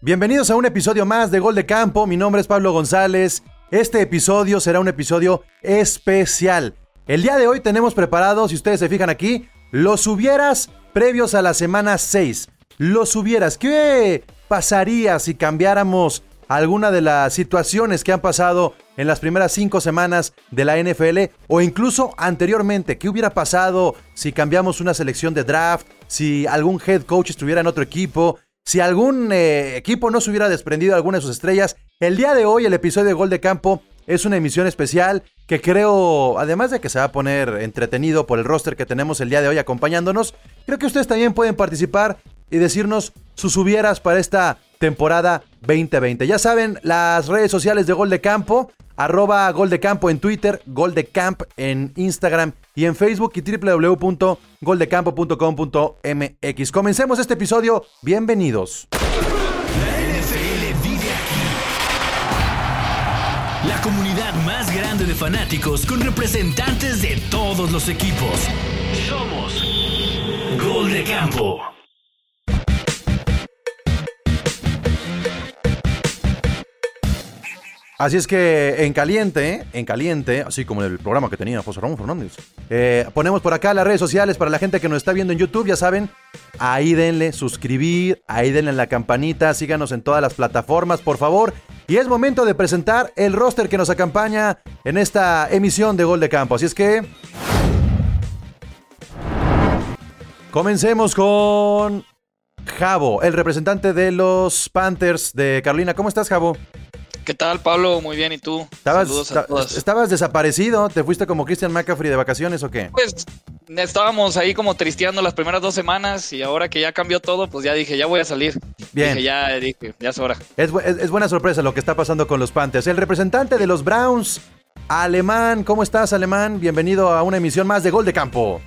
Bienvenidos a un episodio más de Gol de Campo. Mi nombre es Pablo González. Este episodio será un episodio especial. El día de hoy tenemos preparados, si ustedes se fijan aquí, los hubieras previos a la semana 6. Los hubieras. ¿Qué pasaría si cambiáramos alguna de las situaciones que han pasado en las primeras cinco semanas de la NFL o incluso anteriormente. ¿Qué hubiera pasado si cambiamos una selección de draft? Si algún head coach estuviera en otro equipo? Si algún eh, equipo no se hubiera desprendido de alguna de sus estrellas. El día de hoy el episodio de Gol de Campo es una emisión especial que creo, además de que se va a poner entretenido por el roster que tenemos el día de hoy acompañándonos, creo que ustedes también pueden participar y decirnos sus hubieras para esta temporada 2020. Ya saben, las redes sociales de Gol de Campo, arroba Gol de Campo en Twitter, Gol de Camp en Instagram y en Facebook y www.goldecampo.com.mx. Comencemos este episodio. Bienvenidos. La NFL vive aquí. La comunidad más grande de fanáticos con representantes de todos los equipos. Somos Gol de Campo. Así es que en caliente, en caliente, así como en el programa que tenía José Ramón Fernández, eh, ponemos por acá las redes sociales para la gente que nos está viendo en YouTube, ya saben, ahí denle suscribir, ahí denle la campanita, síganos en todas las plataformas, por favor. Y es momento de presentar el roster que nos acompaña en esta emisión de Gol de Campo. Así es que... Comencemos con Javo, el representante de los Panthers de Carolina. ¿Cómo estás, Javo? ¿Qué tal, Pablo? Muy bien, ¿y tú? Estabas, Saludos a todas. estabas desaparecido, ¿te fuiste como Christian McCaffrey de vacaciones o qué? Pues estábamos ahí como tristeando las primeras dos semanas y ahora que ya cambió todo, pues ya dije, ya voy a salir. Bien. Dije, ya, dije, ya es hora. Es- es buena sorpresa lo que está pasando con los Panthers. El representante de los Browns, Alemán, ¿cómo estás, Alemán? Bienvenido a una emisión más de Gol de Campo.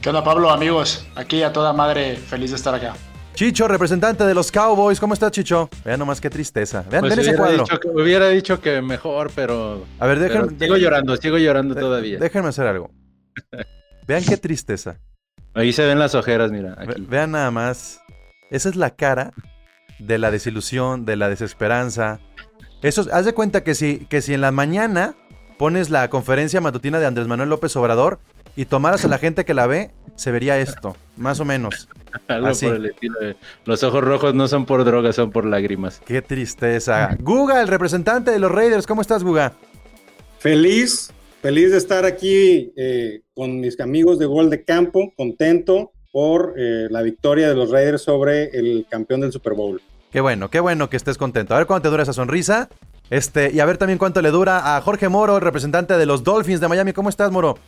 ¿Qué onda Pablo, amigos? Aquí a toda madre, feliz de estar acá. Chicho, representante de los Cowboys, ¿cómo estás, Chicho? Vean nomás qué tristeza. Vean, Pues ven ese cuadro. dicho que, hubiera dicho que mejor, pero, A ver, pero déjenme, sigo llorando, sigo llorando todavía. déjenme hacer algo. Vean qué tristeza. Ahí se ven las ojeras, mira. Ve- vean nada más. Esa es la cara de la desilusión, de la desesperanza. Eso, haz de cuenta que si, que si en la mañana pones la conferencia matutina de Andrés Manuel López Obrador y tomaras a la gente que la ve, se vería esto, más o menos. Algo así. por el estilo de- Los ojos rojos no son por drogas, son por lágrimas. Qué tristeza. Guga, el representante de los Raiders, ¿cómo estás, Guga? Feliz, feliz de estar aquí eh, con mis amigos de Gol de Campo, contento por eh, la victoria de los Raiders sobre el campeón del Super Bowl. Qué bueno, qué bueno que estés contento. A ver cuánto te dura esa sonrisa. Este, y a ver también cuánto le dura a Jorge Moro, el representante de los Dolphins de Miami. ¿Cómo estás, Moro?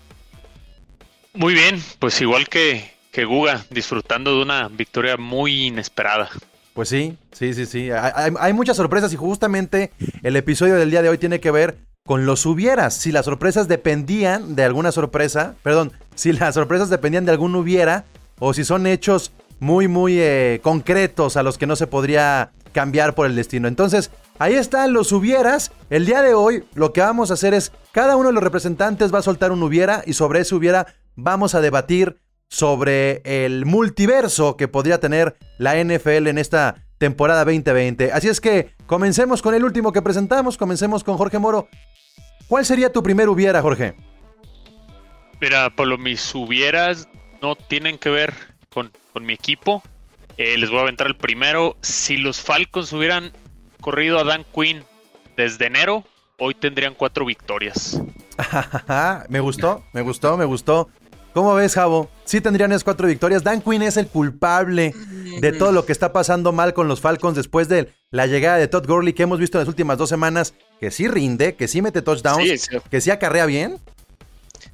Muy bien, pues igual que, que Guga, disfrutando de una victoria muy inesperada. Pues sí, sí, sí, sí. Hay, hay- hay muchas sorpresas y justamente el episodio del día de hoy tiene que ver con los hubieras. Si las sorpresas dependían de alguna sorpresa, perdón, si las sorpresas dependían de algún hubiera o si son hechos muy, muy eh, concretos a los que no se podría cambiar por el destino. Entonces, ahí están los hubieras. El día de hoy lo que vamos a hacer es, cada uno de los representantes va a soltar un hubiera y sobre ese hubiera vamos a debatir sobre el multiverso que podría tener la NFL en esta temporada 2020. Así es que comencemos con el último que presentamos, comencemos con Jorge Moro. ¿Cuál sería tu primer hubiera, Jorge? Mira, Pablo, mis hubieras no tienen que ver con, con mi equipo. Eh, les voy a aventar el primero. Si los Falcons hubieran corrido a Dan Quinn desde enero, hoy tendrían cuatro victorias. me gustó, me gustó, me gustó. ¿Cómo ves, Javo? Sí tendrían esas cuatro victorias. Dan Quinn es el culpable de todo lo que está pasando mal con los Falcons después de la llegada de Todd Gurley que hemos visto en las últimas dos semanas, que sí rinde, que sí mete touchdowns, Sí, sí. que sí acarrea bien.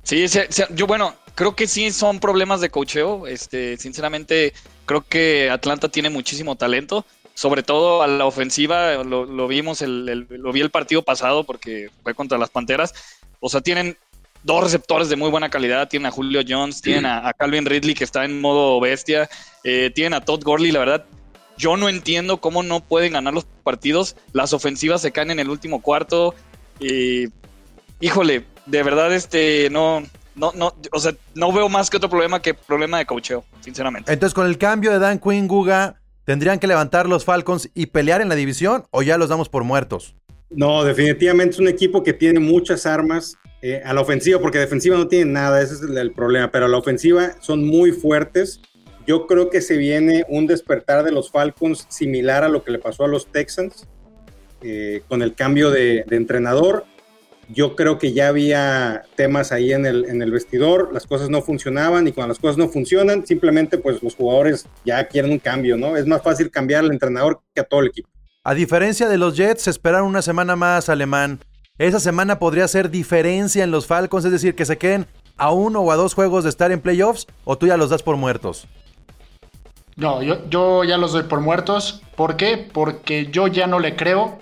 Sí, sí, sí, yo bueno, creo que sí son problemas de cocheo. Este, sinceramente, creo que Atlanta tiene muchísimo talento. Sobre todo a la ofensiva, lo, lo vimos, el, el- lo vi el partido pasado porque fue contra las Panteras. O sea, tienen dos receptores de muy buena calidad. Tienen a Julio Jones, tienen a, a Calvin Ridley que está en modo bestia, eh, tienen a Todd Gurley, la verdad. Yo no entiendo cómo no pueden ganar los partidos. Las ofensivas se caen en el último cuarto. Y, híjole, de verdad, este, no, no, no, o sea, no veo más que otro problema que problema de cocheo, sinceramente. Entonces, con el cambio de Dan Quinn, Guga, ¿Tendrían que levantar los Falcons y pelear en la división o ya los damos por muertos? No, definitivamente es un equipo que tiene muchas armas eh, a la ofensiva, porque defensiva no tiene nada, ese es el, problema, pero a la ofensiva son muy fuertes. Yo creo que se viene un despertar de los Falcons similar a lo que le pasó a los Texans eh, con el cambio de, entrenador. Yo creo que ya había temas ahí en el, en el vestidor, las cosas no funcionaban y cuando las cosas no funcionan, simplemente pues los jugadores ya quieren un cambio, ¿no? Es más fácil cambiar al entrenador que a todo el equipo. A diferencia de los Jets, esperaron una semana más, Alemán. Esa semana podría ser diferencia en los Falcons, es decir, que se queden a uno o a dos juegos de estar en playoffs, o tú ya los das por muertos. No, yo, yo ya los doy por muertos. ¿Por qué? Porque yo ya no le creo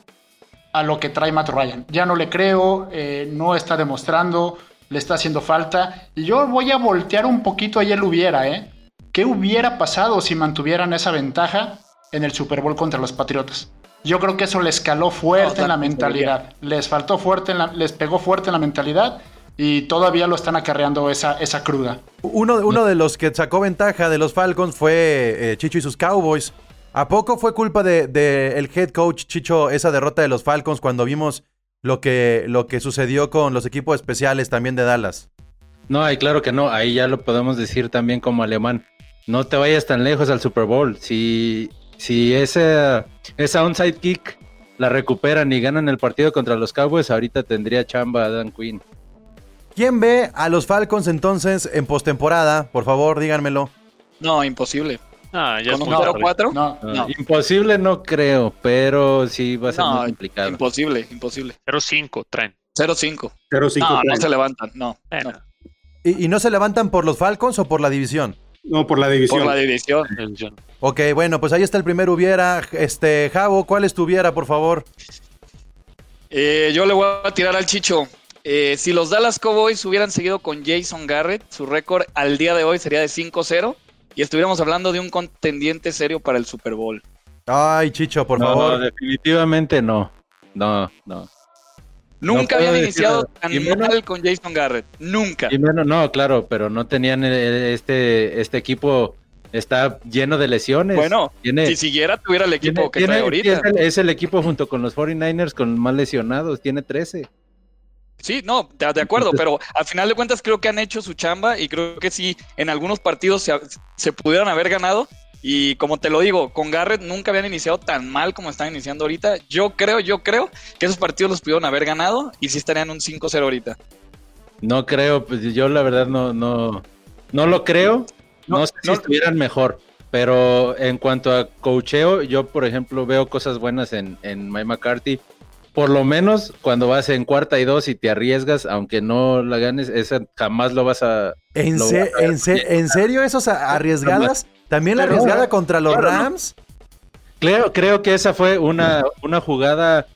a lo que trae Matt Ryan. Ya no le creo, eh, no está demostrando, le está haciendo falta. Y yo voy a voltear un poquito ahí el hubiera, ¿eh? ¿Qué hubiera pasado si mantuvieran esa ventaja en el Super Bowl contra los Patriotas? Yo creo que eso les caló fuerte no, en la mentalidad. Les faltó fuerte, en la, les pegó fuerte en la mentalidad y todavía lo están acarreando esa, esa cruda. Uno, uno de los que sacó ventaja de los Falcons fue eh, Chicho y sus Cowboys. ¿A poco fue culpa del de, el head coach Chicho esa derrota de los Falcons cuando vimos lo que, lo que sucedió con los equipos especiales también de Dallas? No, y claro que no, ahí ya lo podemos decir también como alemán. No te vayas tan lejos al Super Bowl. Si, si ese, esa onside kick la recuperan y ganan el partido contra los Cowboys, ahorita tendría chamba Dan Quinn. ¿Quién ve a los Falcons entonces en postemporada? Por favor, díganmelo. No, imposible. Ah, ya ¿Con un 0-4? No, no. Imposible no creo, pero sí va a ser no, muy complicado. Imposible, imposible. 0-5 traen. 0-5. 0-5. No, no se levantan, no. No. ¿Y, ¿Y, no se levantan por los Falcons o por la división? No, por la división. Por la división. Ok, bueno, pues ahí está el primer hubiera. Este, Javo, ¿cuál es tu hubiera, por favor? Eh, yo le voy a tirar al Chicho. Eh, si los Dallas Cowboys hubieran seguido con Jason Garrett, su récord al día de hoy sería de 5-0 y estuviéramos hablando de un contendiente serio para el Super Bowl. Ay, Chicho, por no, favor. No, definitivamente no. No, no. Nunca no habían iniciado tan menos, mal con Jason Garrett. Nunca. Y menos, no, claro, pero no tenían este, este equipo. Está lleno de lesiones. Bueno, tiene, si siguiera tuviera el equipo tiene, que tiene, trae ahorita. Es el, es el, equipo junto con los 49ers con más lesionados. Tiene 13. Sí, no, de, de acuerdo, pero al final de cuentas creo que han hecho su chamba y creo que sí, en algunos partidos se, se pudieron haber ganado. Y como te lo digo, con Garrett nunca habían iniciado tan mal como están iniciando ahorita. Yo creo, yo creo que esos partidos los pudieron haber ganado y sí estarían un 5-0 ahorita. No creo, pues yo la verdad no, no, no lo creo. No, no sé no, si estuvieran mejor. Pero en cuanto a cocheo, yo por ejemplo veo cosas buenas en, en Mike McCarthy. Por lo menos cuando vas en cuarta y dos y te arriesgas, aunque no la ganes, esa jamás lo vas a. ¿En, lo se, vas a ¿en, se, ¿En, serio esas arriesgadas? ¿También la arriesgada contra los Rams? Creo, creo que esa fue una, una jugada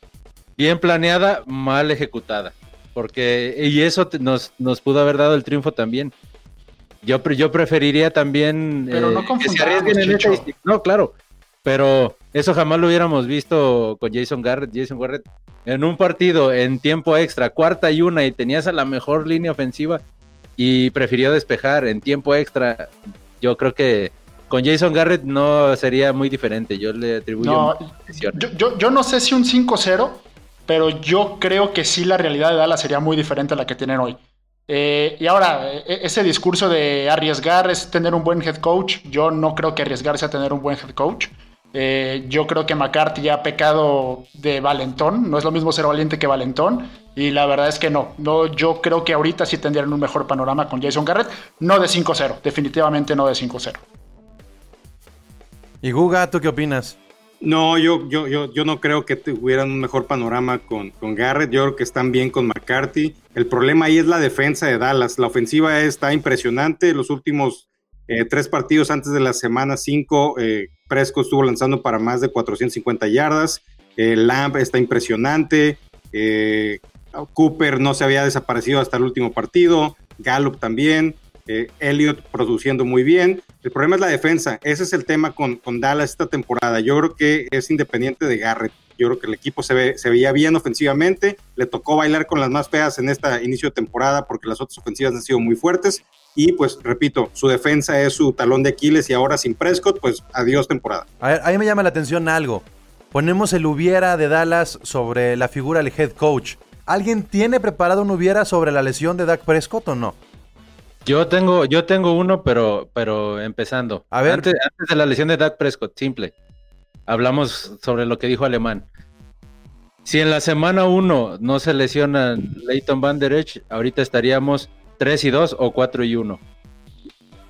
bien planeada, mal ejecutada. Porque, y eso nos, nos pudo haber dado el triunfo también. Yo, yo preferiría también pero no eh, que se arriesguen en No, claro. Pero eso jamás lo hubiéramos visto con Jason Garrett. Jason Garrett en un partido en tiempo extra, cuarta y una, y tenías a la mejor línea ofensiva y prefirió despejar en tiempo extra. Yo creo que con Jason Garrett no sería muy diferente. Yo le atribuyo. No, yo, yo, yo, no sé si un 5-0, pero yo creo que sí la realidad de Dallas sería muy diferente a la que tienen hoy. Eh, y ahora, ese discurso de arriesgar es tener un buen head coach. Yo no creo que arriesgarse a tener un buen head coach. Eh, yo creo que McCarthy ya ha pecado de valentón. No es lo mismo ser valiente que valentón. Y la verdad es que no. no yo creo que ahorita sí tendrían un mejor panorama con Jason Garrett. No de 5-0. Definitivamente no de 5-0. ¿Y Guga, tú qué opinas? No, yo, yo, yo, yo no creo que tuvieran un mejor panorama con, con Garrett. Yo creo que están bien con McCarthy. El problema ahí es la defensa de Dallas. La ofensiva está impresionante. Los últimos eh, tres partidos antes de la semana 5, eh, estuvo lanzando para más de 450 yardas. Eh, está impresionante. Eh, Cooper no se había desaparecido hasta el último partido. Gallup también. Eh, Elliott produciendo muy bien. El problema es la defensa. Ese es el tema con, Dallas esta temporada. Yo creo que es independiente de Garrett. Yo creo que el equipo se, ve, se veía bien ofensivamente. Le tocó bailar con las más feas en esta inicio de temporada porque las otras ofensivas han sido muy fuertes. Y pues, repito, su defensa es su talón de Aquiles y ahora sin Prescott, pues adiós temporada. A ver, ahí me llama la atención algo. Ponemos el hubiera de Dallas sobre la figura del head coach. ¿Alguien tiene preparado un hubiera sobre la lesión de Dak Prescott o no? Yo tengo, yo tengo uno, pero, pero empezando. A ver. Antes, antes de la lesión de Dak Prescott, simple. Hablamos sobre lo que dijo Alemán. Si en la semana 1 no se lesiona Leighton Van Der Esch, ahorita estaríamos 3 y 2 o 4 y 1.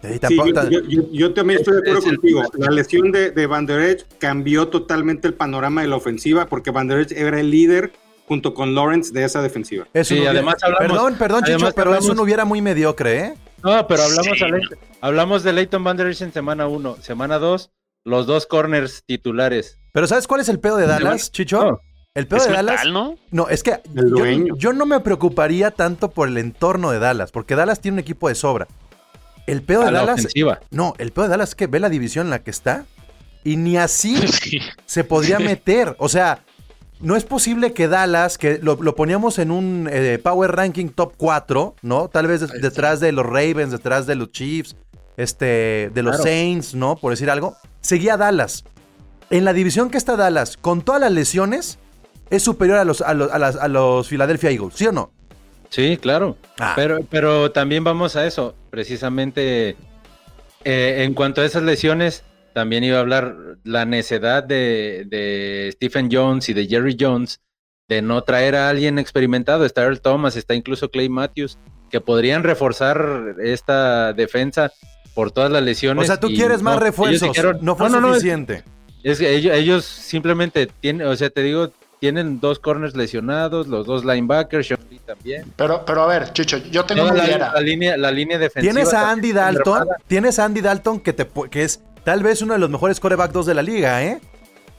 Sí, Sí, tampoco- yo, yo- yo- yo también estoy de acuerdo Es el- contigo. La lesión de, de Van Der Esch cambió totalmente el panorama de la ofensiva porque Van Der Esch era el líder junto con Lawrence de esa defensiva. es un Sí, además hablamos- Perdón, perdón, Chicho, pero es un hablamos- hubiera muy mediocre, ¿eh? No, pero hablamos, Sí, a Leighton- hablamos de Leighton Van Der Esch en semana 1. Semana 2, los dos corners titulares. Pero ¿sabes cuál es el pedo de Dallas, Chicho? No. El pedo Es de Dallas. ¿no? No, es que yo, no me preocuparía tanto por el entorno de Dallas, porque Dallas tiene un equipo de sobra. El pedo A de la Dallas. ofensiva. No, el pedo de Dallas es que ve la división en la que está y ni así Sí. se podría meter. O sea, no es posible que Dallas, que lo, lo poníamos en un eh, Power Ranking top 4, ¿no? Tal vez de- detrás de los Ravens, detrás de los Chiefs, este, de los Claro. Saints, ¿no? Por decir algo. Seguía Dallas. En la división que está Dallas, con todas las lesiones, es superior a los, a los, a las- a los Philadelphia Eagles, ¿sí o no? Sí, claro. Ah. Pero, pero también vamos a eso. Precisamente eh, en cuanto a esas lesiones, también iba a hablar la necedad de, de Stephen Jones y de Jerry Jones de no traer a alguien experimentado. Está Earl Thomas, está incluso Clay Matthews, que podrían reforzar esta defensa por todas las lesiones. O sea, tú quieres más no, refuerzos. dijeron- no fue no, no, es- suficiente. es que ellos, ellos simplemente tienen, o sea, te digo, tienen dos corners lesionados, los dos linebackers, Sean Lee también. Pero, pero a ver, Chicho, yo tengo una la, línea, la línea defensiva. Tienes a Andy Dalton, tienes a Andy Dalton que, te, que es tal vez uno de los mejores coreback 2 de la liga, ¿eh?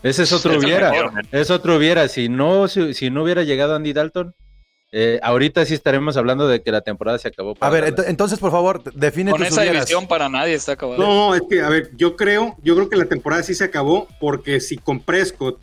Ese es otro hubiera. Es otro hubiera. Si no, si, si no hubiera llegado Andy Dalton, eh, ahorita sí estaremos hablando de que la temporada se acabó. A ver, ent- entonces, por favor, define Con tus esa hubieras. división para nadie está acabada. No, es que, a ver, yo creo, yo creo que la temporada sí se acabó porque si con Prescott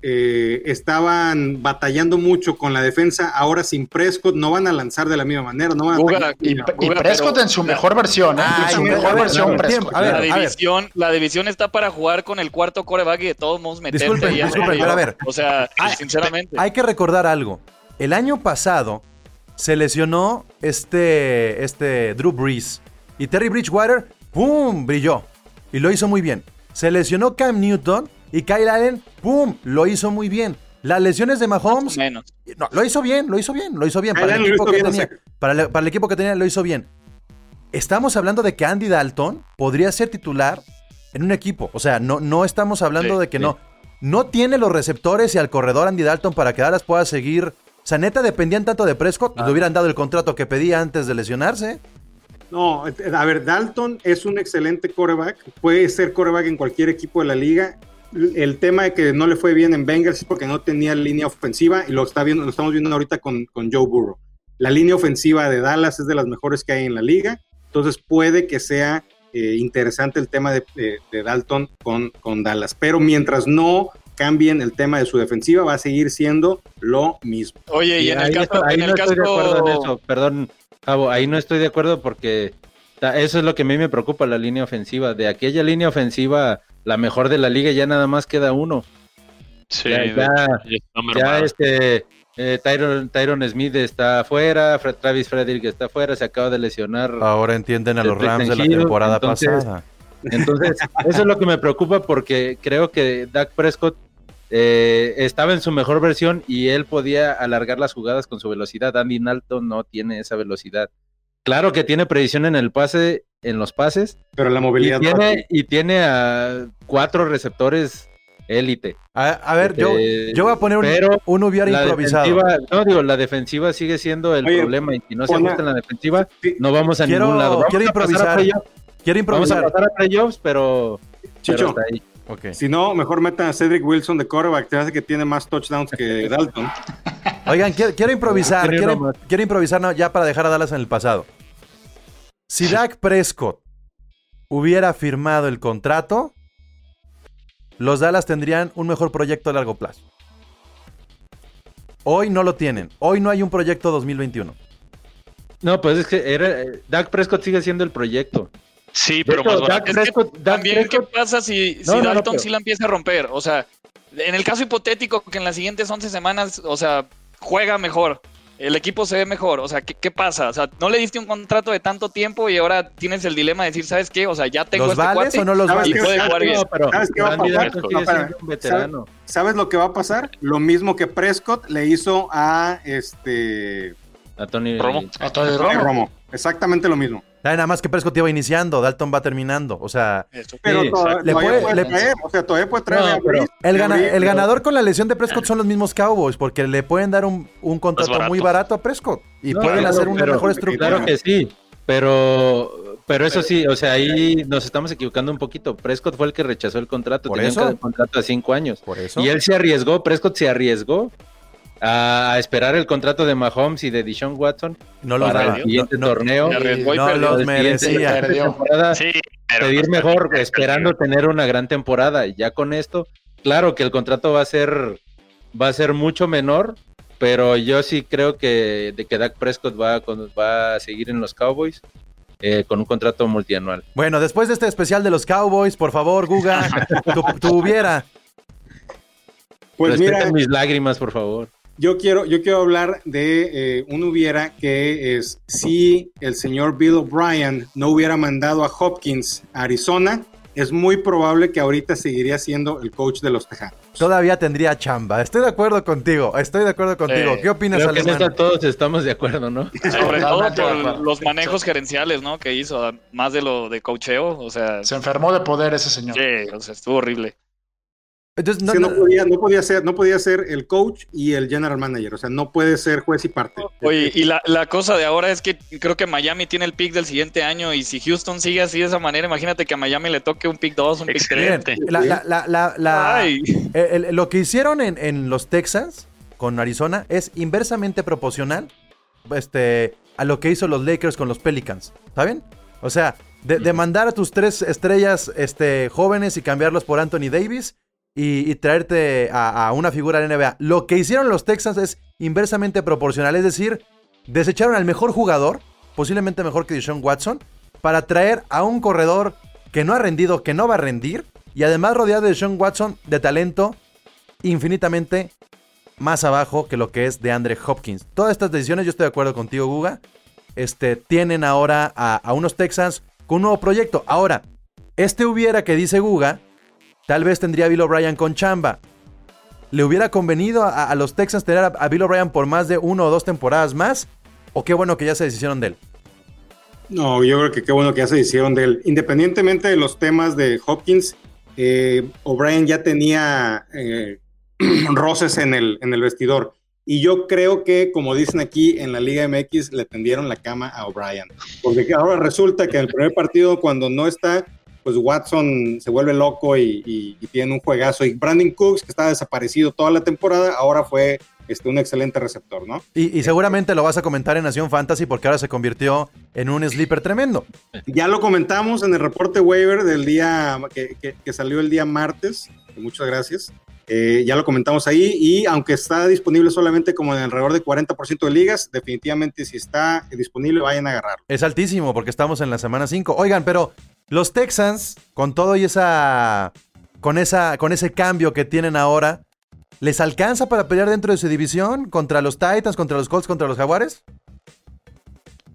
eh, estaban batallando mucho con la defensa, ahora sin Prescott no van a lanzar de la misma manera, no van a Y, Prescott pero- en su mejor versión, ¿eh? Ay, en su güey, mejor a ver, versión, tiempo, Prescott. a ver, la a ver. división, la división está para jugar con el cuarto coreback y de todos modos meterte Disculpen, disculpen, pero a ver. O sea, Ay, sinceramente. Hay que recordar algo. El año pasado se lesionó este, este Drew Brees y Terry Bridgewater, ¡pum! brilló y lo hizo muy bien. Se lesionó Cam Newton y Kyle Allen, ¡pum! lo hizo muy bien. Las lesiones de Mahomes, menos. no, lo hizo bien, lo hizo bien, lo hizo bien. Kyle Para el equipo que tenía, para, el, para el equipo que tenía, lo hizo bien. Estamos hablando de que Andy Dalton podría ser titular en un equipo. O sea, no, no estamos hablando Sí, de que sí. no. No tiene los receptores y al corredor Andy Dalton para que Dallas pueda seguir. O sea, neta, dependían tanto de Prescott, pues le hubieran dado el contrato que pedía antes de lesionarse. No, a ver, Dalton es un excelente coreback, puede ser coreback en cualquier equipo de la liga. El tema de que no le fue bien en Bengals es porque no tenía línea ofensiva y lo, está viendo, lo estamos viendo ahorita con, con Joe Burrow. La línea ofensiva de Dallas es de las mejores que hay en la liga, entonces puede que sea eh, interesante el tema de, de- de Dalton con, con Dallas, pero mientras no cambien el tema de su defensiva va a seguir siendo lo mismo. Oye, y en el ahí caso, no- ahí en el no estoy de acuerdo en eso. Perdón, Javo, ahí no estoy de acuerdo porque eso es lo que a mí me preocupa, la línea ofensiva. De aquella línea ofensiva, la mejor de la liga, ya nada más queda uno. Sí, Ya- ya- ya este eh, Tyron, Tyron Smith está afuera, Fred- Travis Frederick está afuera, se acaba de lesionar. Ahora entienden a los Rams de la temporada entonces- pasada. Entonces, eso es lo que me preocupa porque creo que Dak Prescott eh, estaba en su mejor versión y él podía alargar las jugadas con su velocidad. Andy Dalton no tiene esa velocidad. Claro que tiene predicción en el pase, en los pases, Pero la y movilidad... no y tiene a cuatro receptores élite. A, a ver, yo, Eh, yo voy a poner un, pero un hubiera La improvisado. no digo, la defensiva sigue siendo el Oye, problema y si no se ajusta en la defensiva, Sí. no vamos a Quiero- ningún lado. Vamos quiero improvisar. Quiero Vamos a improvisar. pasar a playoffs, pero, pero Chicho, hasta ahí. Ok. Si no, mejor metan a Cedric Wilson de quarterback, te hace que tiene más touchdowns que Dalton. Oigan, quiero, quiero improvisar, quiero, improvisar no, ya para dejar a Dallas en el pasado. Si Dak Prescott hubiera firmado el contrato, los Dallas tendrían un mejor proyecto a largo plazo. Hoy no lo tienen. Hoy no hay un proyecto 2021. No, pues es que era, eh, Dak Prescott sigue siendo el proyecto. Sí, De pero hecho, más Dak barato. Es que Prescott- Dak También, ¿qué pasa si, si No, no, no, Dalton pero- sí la empieza a romper? O sea, en el caso hipotético que en las siguientes 11 semanas, o sea, juega mejor, el equipo se ve mejor, o sea, ¿qué, qué pasa? O sea, no le diste un contrato de tanto tiempo y ahora tienes el dilema de decir, ¿sabes qué? O sea, ya tengo ¿Los este vales cuate o no los ¿Sabes y qué? vales? puede jugar bien. No, pero ¿Sabes qué va a pasar? No. ¿Sabes lo que va a pasar? Lo mismo que Prescott le hizo a este A Tony Romo. A Tony Tony Romo. Romo. Exactamente lo mismo. Nada más que Prescott iba iniciando, Dalton va terminando. O sea, Eso. Pero Sí, to- Le todavía puede- puede, le- traer, o sea, todavía puede traer No, a pero- el, gana- ganador con la lesión de Prescott son los mismos Cowboys, porque le pueden dar un, un contrato barato. muy barato a Prescott y No, pueden claro, hacer una pero- mejor estructura. Claro que sí, pero, pero eso sí, o sea, ahí nos estamos equivocando un poquito. Prescott fue el que rechazó el contrato, Por tenían eso. que dar contrato a cinco años. Por eso. Y él se arriesgó, Prescott se arriesgó a esperar el contrato de Mahomes y de Deshaun Watson no los para daba. el siguiente No- torneo. No perdió. los merecía. Perdió. temporada, Sí, pero pedir mejor, esperando tener una gran temporada. Y ya con esto, claro que el contrato va a ser, va a ser mucho menor, pero yo sí creo que de que Dak Prescott va, va a seguir en los Cowboys eh, con un contrato multianual. Bueno, después de este especial de los Cowboys, por favor, Guga, tu, tu hubiera. Pues Respeten mira, mis lágrimas, por favor. Yo quiero, yo quiero hablar de eh, un hubiera que es si el señor Bill O'Brien no hubiera mandado a Hopkins a Arizona, es muy probable que ahorita seguiría siendo el coach de los Tejanos. Todavía tendría chamba. Estoy de acuerdo contigo. Estoy de acuerdo contigo. ¿Qué opinas, Creo que en esta todos estamos de acuerdo, ¿no? Sobre todo por los manejos gerenciales, ¿no? Que hizo, más de lo de cocheo, o sea, Se enfermó de poder ese señor. sí, o sea, estuvo horrible. Entonces, No, no, no, podía, no, podía ser, no podía ser el coach y el general manager, o sea, no puede ser juez y parte. Oye, y la, la cosa de ahora es que creo que Miami tiene el pick del siguiente año y si Houston sigue así de esa manera, imagínate que a Miami le toque un pick 2, un pick 3. Bien, Excelente. la- la- el- el- lo que hicieron en, en los Texans con Arizona es inversamente proporcional este, a lo que hizo los Lakers con los Pelicans. ¿Saben? O sea, de, de mandar a tus tres estrellas este, jóvenes y cambiarlos por Anthony Davis y, traerte a, a una figura de NBA. Lo que hicieron los Texans es inversamente proporcional. Es decir, desecharon al mejor jugador, posiblemente mejor que Deshaun Watson, para traer a un corredor que no ha rendido, que no va a rendir, y además rodeado de Deshaun Watson de talento infinitamente más abajo que lo que es de Andre Hopkins. Todas estas decisiones, yo estoy de acuerdo contigo, Guga, este, tienen ahora a, a unos Texans con un nuevo proyecto. Ahora, este hubiera que dice Guga, tal vez tendría Bill O'Brien con chamba. ¿Le hubiera convenido a, los Texans tener a, Bill O'Brien por más de uno o dos temporadas más? ¿O qué bueno que ya se deshicieron de él? No, yo creo que qué bueno que ya se hicieron de él. Independientemente de los temas de Hopkins, eh, O'Brien ya tenía eh, roces en el, en el vestidor. Y yo creo que, como dicen aquí en la Liga MX, le tendieron la cama a O'Brien. Porque ahora resulta que en el primer partido, cuando no está, pues Watson se vuelve loco y, y- y tiene un juegazo. Y Brandon Cooks, que estaba desaparecido toda la temporada, ahora fue este, un excelente receptor, ¿no? Y, y seguramente lo vas a comentar en Nación Fantasy porque ahora se convirtió en un sleeper tremendo. Ya lo comentamos en el reporte waiver del día que, que- que salió el día martes. Muchas gracias. Eh, ya lo comentamos ahí y aunque está disponible solamente como en alrededor de 40% de ligas, definitivamente si está disponible vayan a agarrarlo. Es altísimo porque estamos en la semana 5. Oigan, pero los Texans, con todo y esa. Con, esa, con ese cambio que tienen ahora, ¿les alcanza para pelear dentro de su división? ¿Contra los Titans, contra los Colts, contra los Jaguares?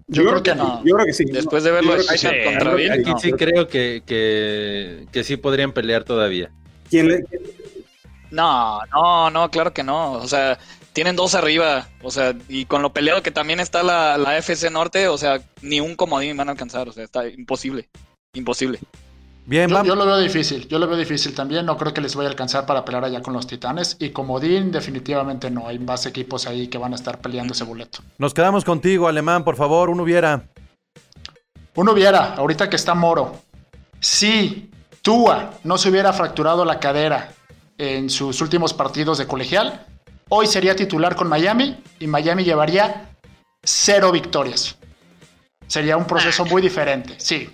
Yo creo que no. Yo creo que sí. Después de verlo sí. Contra Bill, Aquí no. sí creo que, que, que sí podrían pelear todavía. ¿Quién le- No, no, no, claro que no. O sea, tienen dos arriba. O sea, y con lo peleado que también está la, la FC Norte, o sea, ni un comodín van a alcanzar. O sea, está imposible. Imposible. Bien, Yo, yo lo veo difícil, yo lo veo difícil también. No creo que les vaya a alcanzar para pelear allá con los Titanes. Y Comodín, definitivamente no. Hay más equipos ahí que van a estar peleando ese boleto. Nos quedamos contigo, Alemán, por favor, uno hubiera. Uno viera, ahorita que está Moro, si Tua no se hubiera fracturado la cadera en sus últimos partidos de colegial, hoy sería titular con Miami y Miami llevaría cero victorias. Sería un proceso muy diferente, sí.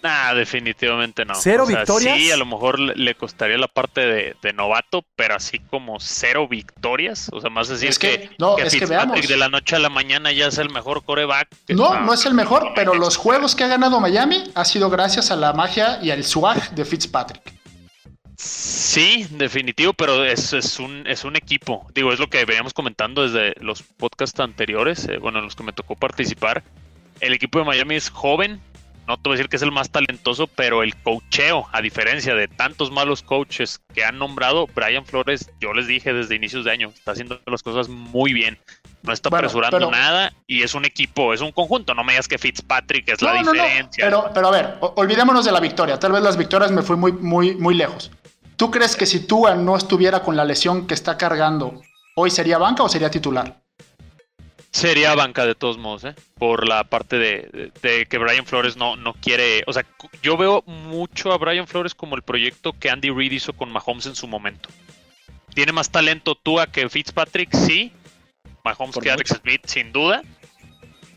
Nah, definitivamente no. ¿Cero O sea, victorias? Sí, a lo mejor le- costaría la parte de, de novato, pero así como cero victorias. O sea, más decir Es que, que- no, es que veamos. de la noche a la mañana ya es el mejor coreback. No, no es el mejor, pero los juegos que ha ganado Miami ha sido gracias a la magia y al swag de Fitzpatrick. Sí, definitivo, pero es, es un es un equipo. Digo, es lo que veníamos comentando desde los podcasts anteriores, eh, bueno, en los que me tocó participar. El equipo de Miami es joven, no te voy a decir que es el más talentoso, pero el coacheo, a diferencia de tantos malos coaches que han nombrado, Brian Flores, yo les dije desde inicios de año, está haciendo las cosas muy bien. No está Bueno, apresurando pero- nada y es un equipo, es un conjunto. No me digas que Fitzpatrick es la No, no, no, diferencia. Pero, pero a ver, olvidémonos de la victoria. Tal vez las victorias me fui muy, muy, muy lejos. ¿Tú crees que si Tua no estuviera con la lesión que está cargando, hoy sería banca o sería titular? Sería banca de todos modos, ¿eh? Por la parte de, de- de que Brian Flores no, no quiere. O sea, yo veo mucho a Brian Flores como el proyecto que Andy Reid hizo con Mahomes en su momento. Tiene más talento Tua que Fitzpatrick, sí. Mahomes Por que Alex Smith, sin duda.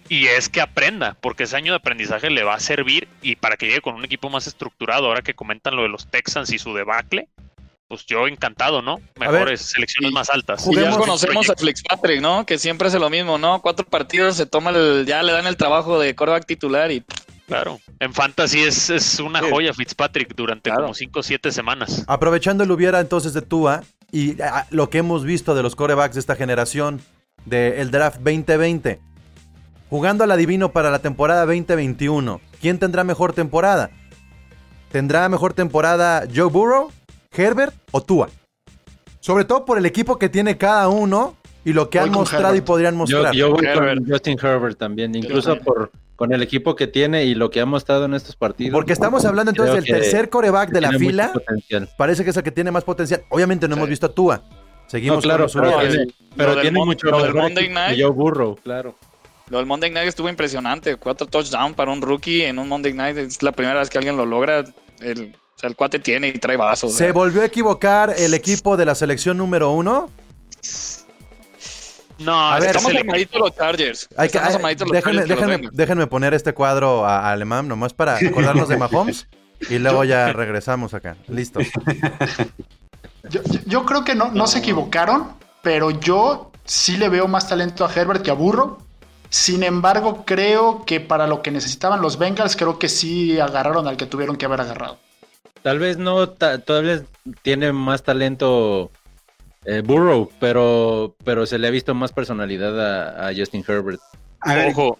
Y es que aprenda, porque ese año de aprendizaje le va a servir y para que llegue con un equipo más estructurado. Ahora que comentan lo de los Texans y su debacle, pues yo encantado, ¿no? ver, Mejores selecciones y- más altas. Y ya conocemos a Fitzpatrick, ¿no? Que siempre hace lo mismo, ¿no? Cuatro partidos, se toma el, ya le dan el trabajo de quarterback titular y Claro, en Fantasy es, es una Sí. joya Fitzpatrick durante Claro. como 5 o 7 semanas. Aprovechando el hubiera entonces de Tua y lo que hemos visto de los corebacks de esta generación del draft 2020, jugando al adivino para la temporada 2021, ¿quién tendrá mejor temporada? ¿Tendrá mejor temporada Joe Burrow, Herbert o Tua? Sobre todo por el equipo que tiene cada uno y lo que Voy han mostrado y podrían Yo, mostrar. yo voy Herbert. con Justin Herbert también, incluso por con el equipo que tiene y lo que ha mostrado en estos partidos. Porque estamos hablando entonces del tercer coreback de la fila. Parece que es el que tiene más potencial. Obviamente no hemos visto a Tua. Seguimos No, claro, con los pero tiene, pero lo del tiene Mon- mucho lo del Monday Night. Joe Burrow, claro. Lo del Monday Night estuvo impresionante. Cuatro touchdowns para un rookie en un Monday Night. Es la primera vez que alguien lo logra. El, sea, el cuate tiene y trae vasos. ¿Se volvió a equivocar el equipo de la selección número uno? No, A ver, Estamos amaditos los Chargers. Hay que, Estamos hay- los déjenme, Chargers los déjenme- poner este cuadro a, a Alemán nomás para acordarnos de Mahomes y luego ya regresamos acá. Listo. Yo, yo- yo creo que no, no se equivocaron, pero yo sí le veo más talento a Herbert que a Burro. Sin embargo, creo que para lo que necesitaban los Bengals, creo que sí agarraron al que tuvieron que haber agarrado. Tal vez no, ta- tal vez tiene más talento eh, Burrow, pero, pero se le ha visto más personalidad a, a Justin Herbert. A Ojo.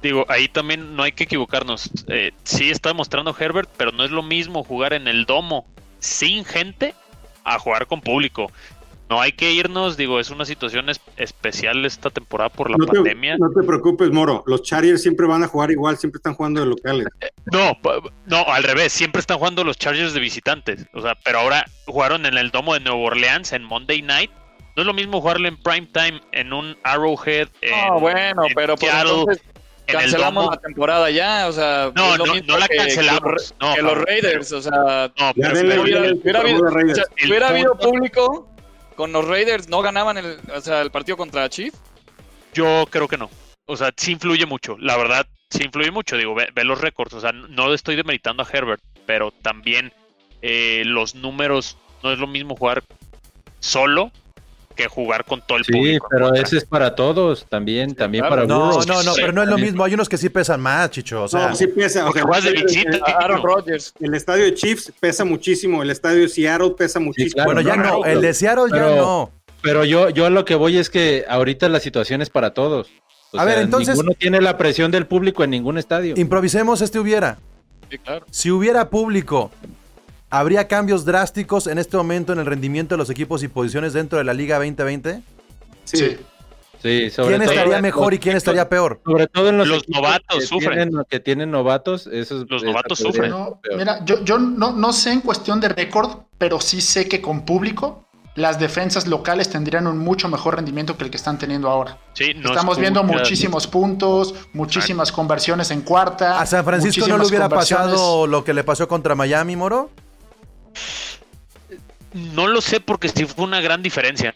Digo, ahí también no hay que equivocarnos. Eh, sí está demostrando Herbert, pero no es lo mismo jugar en el domo sin gente a jugar con público. No hay que irnos, digo, es una situación es- especial esta temporada por la no, te, pandemia. no te preocupes, Moro. Los Chargers siempre van a jugar igual, siempre están jugando de locales. No, pa- no, al revés, siempre están jugando los Chargers de visitantes. O sea, pero ahora jugaron en el domo de Nueva Orleans en Monday Night. No es lo mismo jugarlo en prime time en un Arrowhead. En, No, bueno, en pero pues Seattle, entonces en el cancelamos la temporada ya, o sea, No, es lo no, mismo no la que- cancelamos. los- no, que los Raiders, o sea, No, pero si hubiera habido público con los Raiders, no ganaban el, o sea, el partido contra Chief. Yo creo que no. O sea, sí influye mucho. La verdad, sí influye mucho. Digo, ve, ve los récords. O sea, no estoy demeritando a Herbert, pero también eh, los números. No es lo mismo jugar solo que jugar con todo el Sí, público. pero Contra- ese es para todos también, también claro. para No, no, no, pero no es lo mismo. Hay unos que sí pesan más, chicho. O sea, no, sí pesa. O Porque sea, juegas de el- visita. el- Aaron Rodgers. El estadio de Chiefs pesa muchísimo, el estadio de Seattle pesa muchísimo. claro, bueno, ya no, El de Seattle ya pero- no. Pero yo, yo a lo que voy es que ahorita la situación es para todos. O A ver, entonces- Ninguno tiene la presión del público en ningún estadio. Improvisemos este hubiera. Sí, claro. Si hubiera público, ¿habría cambios drásticos en este momento en el rendimiento de los equipos y posiciones dentro de la Liga 2020? Sí. Sí, sobre ¿Quién todo- estaría mejor y quién estaría peor? Sobre todo en los, Los novatos que sufren. Tienen, que tienen novatos, esos, Los novatos sufren. No, mira, yo, yo no, no sé en cuestión de récord, pero sí sé que con público las defensas locales tendrían un mucho mejor rendimiento que el que están teniendo ahora. Sí, no Estamos es viendo muchísimos puntos, muchísimas conversiones en cuarta. ¿A San Francisco no le hubiera pasado lo que le pasó contra Miami, Moro? No lo sé porque sí fue una gran diferencia.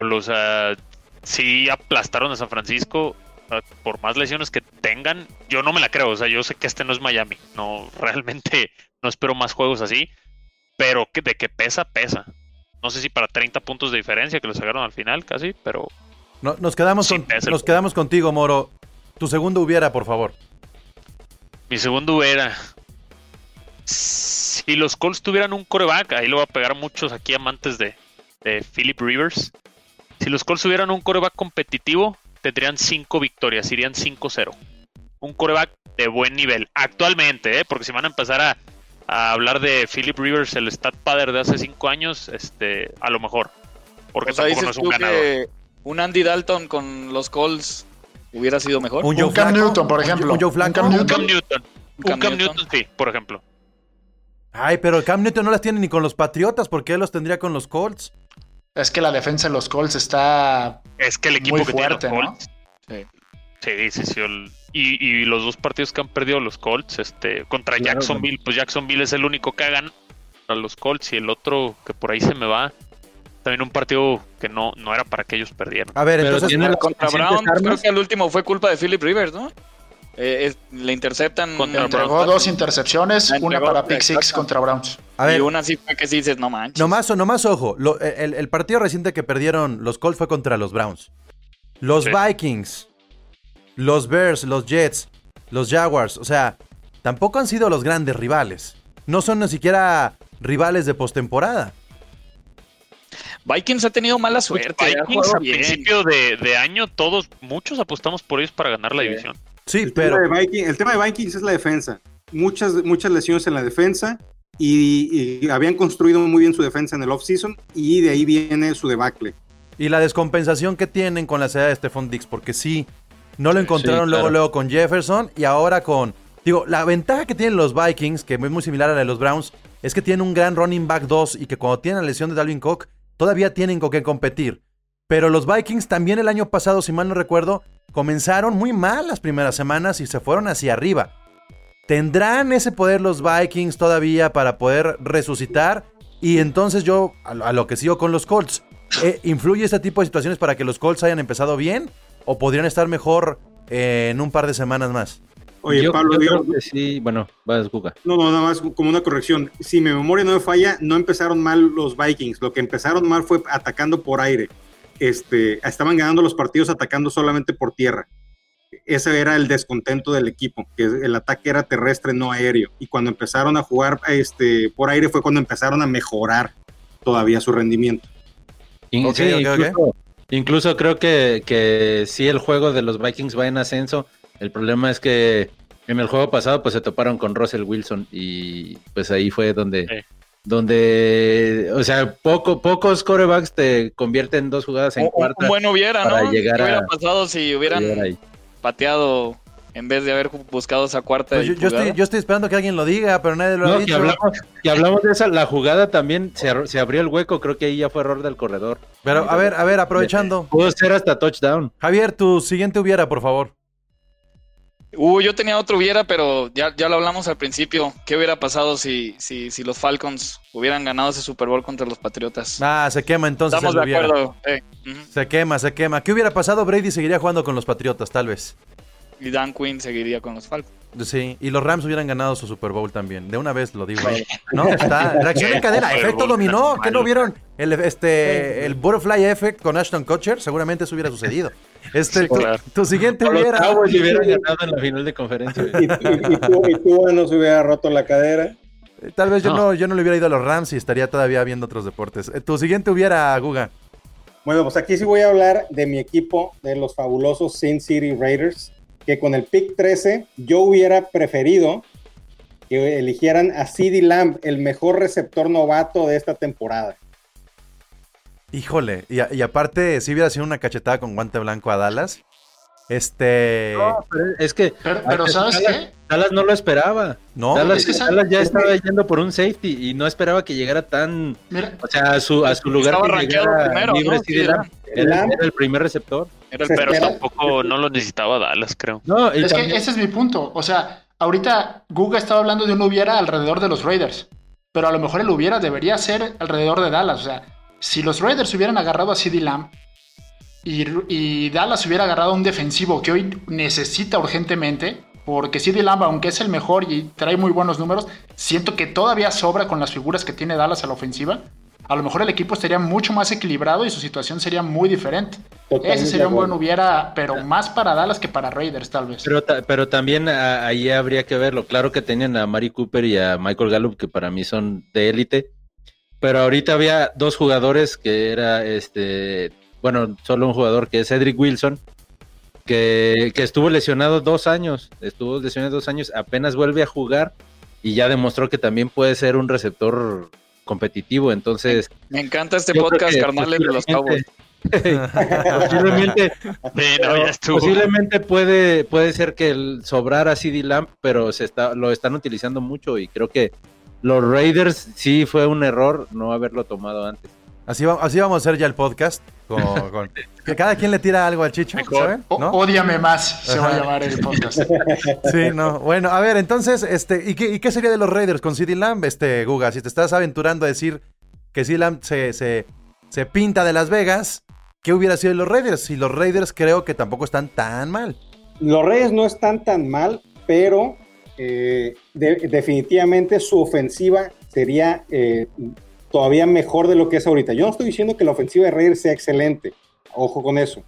O sea, sí aplastaron a San Francisco. Por más lesiones que tengan, yo no me la creo. O sea, yo sé que este no es Miami. No, realmente no espero más juegos así. Pero que de que pesa, pesa. No sé si para 30 puntos de diferencia que lo sacaron al final casi, pero... No, nos, quedamos Sí, con- nos quedamos contigo, Moro. Tu segundo hubiera, por favor. Mi segundo era... Si los Colts tuvieran un coreback, ahí lo va a pegar a muchos aquí amantes de, de Philip Rivers. Si los Colts tuvieran un coreback competitivo, tendrían 5 victorias, irían 5-0. Un coreback de buen nivel. Actualmente, ¿eh? porque si van a empezar a, a hablar de Philip Rivers, el stat padre de hace 5 años, este, a lo mejor. Porque O sea, tampoco no es un ganador. que un Andy Dalton con los Colts hubiera sido mejor. Un Un Joe Cam Flacco, Newton, por un- ejemplo. Un Joe Un. Cam Un Newton. Cam Newton. Un Un Cam Cam Newton. Newton, sí, por ejemplo. Ay, pero Cam Newton no las tiene ni con los Patriotas. ¿Por qué los tendría con los Colts? Es que la defensa de los Colts está Es que el equipo Muy que fuerte, tiene ¿no? los Colts. Sí. Sí, sí, sí. el- y, y los dos partidos que han perdido los Colts, este, contra Claro, Jacksonville, pues Jacksonville es el único que hagan a los Colts y el otro que por ahí se me va. También un partido que no, no era para que ellos perdieran. A ver, Pero entonces. tiene las Contra Brown, creo que el último fue culpa de Philip Rivers, ¿no? Eh, es- le interceptan. Contra entregó dos intercepciones, La una para pick six contra Browns. A ver, Y una sí fue que sí dices, no manches. nomás, nomás ojo. lo- el, el partido reciente que perdieron los Colts fue contra los Browns. Los Sí. Vikings, los Bears, los Jets, los Jaguars. O sea, tampoco han sido los grandes rivales. No son ni siquiera rivales de postemporada. Vikings ha tenido mala suerte. Vikings a bien. principio de, de año, todos, muchos apostamos por ellos para ganar la división. Sí, El, pero. tema de Viking- el tema de Vikings es la defensa. Muchas, muchas lesiones en la defensa y, y habían construido muy bien su defensa en el offseason y de ahí viene su debacle. Y la descompensación que tienen con la salida de Stephon Dix, porque sí, no lo encontraron Sí, luego, claro. luego con Jefferson y ahora con. Digo, la ventaja que tienen los Vikings, que es muy similar a la de los Browns, es que tienen un gran running back 2 y que cuando tienen la lesión de Dalvin Cook, todavía tienen con qué competir. Pero los Vikings también el año pasado, si mal no recuerdo, comenzaron muy mal las primeras semanas y se fueron hacia arriba. ¿Tendrán ese poder los Vikings todavía para poder resucitar? Y entonces yo, a lo, que sigo con los Colts, eh, ¿influye este tipo de situaciones para que los Colts hayan empezado bien? ¿O podrían estar mejor eh, en un par de semanas más? Oye, yo, Pablo, yo digo- creo que sí, bueno, vas, Guga. no, no, nada más como una corrección. Si mi memoria no me falla, no empezaron mal los Vikings. Lo que empezaron mal fue atacando por aire. Este, estaban ganando los partidos atacando solamente por tierra. Ese era el descontento del equipo, que el ataque era terrestre, no aéreo. Y cuando empezaron a jugar este, por aire fue cuando empezaron a mejorar todavía su rendimiento. In- sí, incluso, incluso creo que, que sí el juego de los Vikings va en ascenso. El problema es que en el juego pasado pues se toparon con Russell Wilson y pues ahí fue donde, Sí. Donde o sea, poco, pocos corebacks te convierten dos jugadas en un, cuarta. buen hubiera, para ¿no? llegar ¿Qué hubiera a- pasado si hubieran pateado en vez de haber buscado esa cuarta? Pues yo, estoy, yo estoy esperando que alguien lo diga, pero nadie lo ha No, que dicho. hablamos, que hablamos de esa, la jugada también se, se abrió el hueco, creo que ahí ya fue error del corredor. Pero a ver, a ver, aprovechando. Pudo ser hasta touchdown. Javier, tu siguiente hubiera, por favor. Uh, yo tenía otro hubiera, pero ya, ya lo hablamos al principio. ¿Qué hubiera pasado si, si, si los Falcons hubieran ganado ese Super Bowl contra los Patriotas? Ah, se quema entonces Estamos el de hubiera. acuerdo. eh. Se quema, se quema. ¿Qué hubiera pasado? Brady seguiría jugando con los Patriotas, tal vez. Y Dan Quinn seguiría con los Falcons. Sí, y los Rams hubieran ganado su Super Bowl también. De una vez lo digo. No, está. Reacción en cadena, efecto dominó. ¿Qué no vieron? El, este, el Butterfly Effect con Ashton Kutcher. Seguramente eso hubiera sucedido. Este, Sí, tu, claro. tu siguiente Los hubiera. Cowboys hubieran ganado en la final de conferencia. Y, y, y, tú, y tú no se hubiera roto la cadera. Tal vez yo no. No. yo no le hubiera ido a los Rams y estaría todavía viendo otros deportes. Eh, Tu siguiente hubiera, Guga. Bueno, pues aquí sí voy a hablar de mi equipo, de los fabulosos Sin City Raiders, que con el pick 13 yo hubiera preferido que eligieran a CeeDee Lamb, el mejor receptor novato de esta temporada. Híjole, y, a- y aparte, si hubiera sido una cachetada con guante blanco a Dallas. Este. No, pero es que Pero, pero ¿sabes Dallas, qué? Dallas no lo esperaba. No, Dallas, es que esa- Dallas ya estaba yendo por un safety y no esperaba que llegara tan, Mira, o sea, a su, a su lugar Estaba que llegara primero. Era, el primer receptor. Era el Se Pero tampoco no lo necesitaba Dallas, creo. No, y es que ese es mi punto. O sea, ahorita Google estaba hablando de un hubiera alrededor de los Raiders. Pero a lo mejor el hubiera debería ser alrededor de Dallas. O sea, si los Raiders hubieran agarrado a CeeDee Lamb, y, y Dallas hubiera agarrado un defensivo que hoy necesita urgentemente, porque CD Lamb, aunque es el mejor y trae muy buenos números, siento que todavía sobra con las figuras que tiene Dallas a la ofensiva. A lo mejor el equipo estaría mucho más equilibrado y su situación sería muy diferente. Totalmente Ese sería un buen hubiera, pero más para Dallas que para Raiders, tal vez. Pero, ta- pero también a- ahí habría que verlo. Claro que tenían a Mari Cooper y a Michael Gallup, que para mí son de élite. Pero ahorita había dos jugadores que era este, bueno, solo un jugador que es Cedric Wilson, que, que estuvo lesionado dos años, estuvo lesionado dos años, apenas vuelve a jugar y ya demostró que también puede ser un receptor competitivo. Entonces, Me encanta este podcast, carnales de los Cowboys. posiblemente- posiblemente Sí, no, pero ya estuvo. posiblemente puede, puede ser que el sobrar a CD Lamp, pero se está, lo están utilizando mucho y creo que los Raiders sí fue un error no haberlo tomado antes. Así, va- así vamos a hacer ya el podcast. con- con- que cada quien le tira algo al chicho. ¿saben? ¿No? Ódiame más, se va a llamar el podcast. Sí, no. Bueno, a ver, entonces, este, ¿y qué, y qué sería de los Raiders con CD Lamb, este, Guga? Si te estás aventurando a decir que CD Lamb se, se, se pinta de Las Vegas, ¿qué hubiera sido de los Raiders? Si los Raiders creo que tampoco están tan mal. Los Reyes no están tan mal, pero eh, de- definitivamente su ofensiva sería eh, todavía mejor de lo que es ahorita. Yo no estoy diciendo que la ofensiva de Reyes sea excelente, ojo con eso.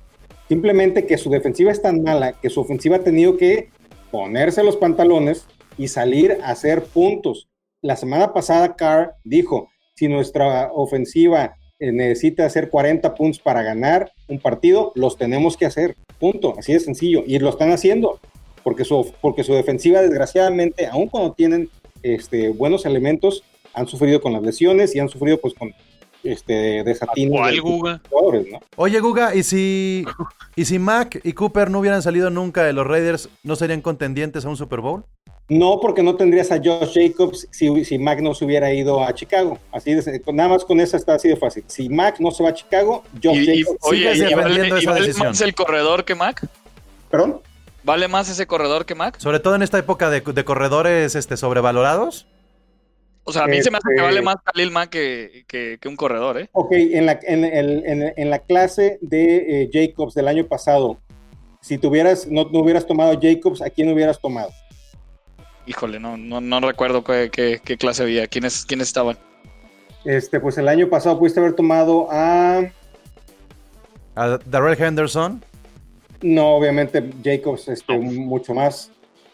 Simplemente que su defensiva es tan mala que su ofensiva ha tenido que ponerse los pantalones y salir a hacer puntos. La semana pasada Carr dijo, si nuestra ofensiva necesita hacer 40 puntos para ganar un partido, los tenemos que hacer. Punto. Así de sencillo. Y lo están haciendo. Porque su, porque su defensiva, desgraciadamente, aun cuando tienen este, buenos elementos, han sufrido con las lesiones y han sufrido pues con este, desatinos ¿Cuál, de sus Guga? jugadores, ¿no? Oye, Guga, ¿y si, ¿y si Mac y Cooper no hubieran salido nunca de los Raiders, no serían contendientes a un Super Bowl? No, porque no tendrías a Josh Jacobs si, si Mac no se hubiera ido a Chicago. Así de, nada más con esa está así de fácil. Si Mac no se va a Chicago, Josh Y, y- Jacobs. oye, ¿y vale, y esa vale decisión. más el corredor que Mac? ¿Perdón? ¿Vale más ese corredor que Mac? Sobre todo en esta época de, de corredores este, sobrevalorados. O sea, a mí se me hace que Este- vale más Khalil Mack que, que, que un corredor, ¿eh? Ok, en la, en, el- en- en la clase de eh, Jacobs del año pasado, si tuvieras, no, no hubieras tomado Jacobs, ¿a quién hubieras tomado? Híjole, no, no, no recuerdo qué, qué- qué clase había, quiénes, quiénes estaban. Este, pues el año pasado pudiste haber tomado a. A Darrell Henderson. No, obviamente Jacobs, este, mucho más.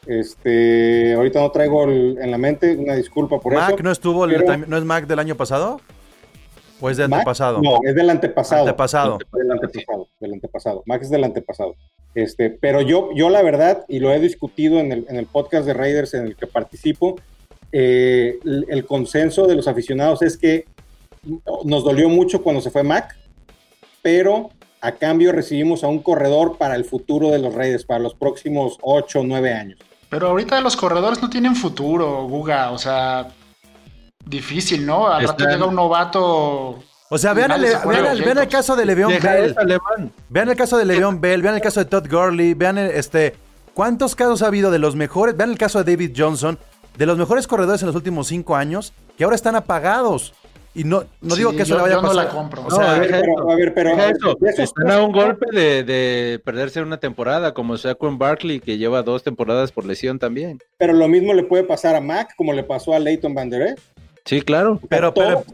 Este, ahorita no traigo el- en la mente, una disculpa por Mac eso. no estuvo, el- pero- ¿no es Mac del año pasado? ¿O es del Mac, antepasado? No, es del antepasado. Antepasado. Del antepasado, del antepasado. Max es del antepasado. Este, pero yo, yo la verdad, y lo he discutido en el, en el podcast de Raiders en el que participo, eh, el, el consenso de los aficionados es que nos dolió mucho cuando se fue Mac, pero a cambio recibimos a un corredor para el futuro de los Raiders, para los próximos 8 o 9 años. Pero ahorita los corredores no tienen futuro, Guga. O sea, difícil, ¿no? Al rato Están- llega un novato. O sea, vean, el, acuerda vean el- vean el Jacobs. caso de Le'Veon Bell. Vean el caso de Le'Veon Bell, vean el caso de Todd Gurley, vean el- este, cuántos casos ha habido de los mejores, vean el caso de David Johnson, de los mejores corredores en los últimos cinco años, que ahora están apagados. Y no, no digo Sí, que eso yo- le vaya a yo no pasar. la compro. O No, sea, a ver, pero- a ver, pero- eso. Están a un golpe de, de perderse una temporada, como Saquon Barkley, que lleva dos temporadas por lesión también. Pero lo mismo le puede pasar a Mac como le pasó a Leighton Van Der Esch. Sí, claro. pero,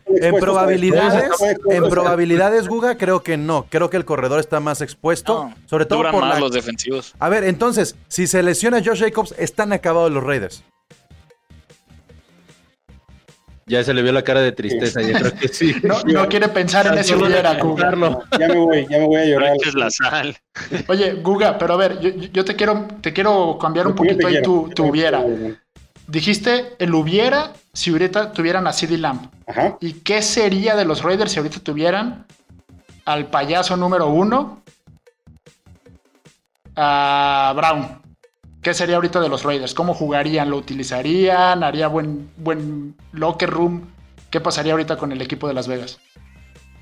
en probabilidades, en probabilidades, Guga, creo que no. Creo que el corredor está más expuesto, No, sobre todo duran por más la... los defensivos. A ver, entonces, si se lesiona Josh Jacobs, están acabados los Raiders. Ya se le vio la cara de tristeza, yo creo que sí. No, no quiere pensar en ese hubiera, Guga. Ya me voy, ya me voy a llorar. le eches la sal. Oye, Guga, pero a ver, yo, yo te quiero, te quiero cambiar un Yo poquito ahí tu hubiera. Dijiste el hubiera si ahorita tuvieran a CD Lamb. Ajá. ¿Y qué sería de los Raiders si ahorita tuvieran al payaso número uno, a Brown? ¿Qué sería ahorita de los Raiders? ¿Cómo jugarían? ¿Lo utilizarían? ¿Haría buen, buen locker room? ¿Qué pasaría ahorita con el equipo de Las Vegas?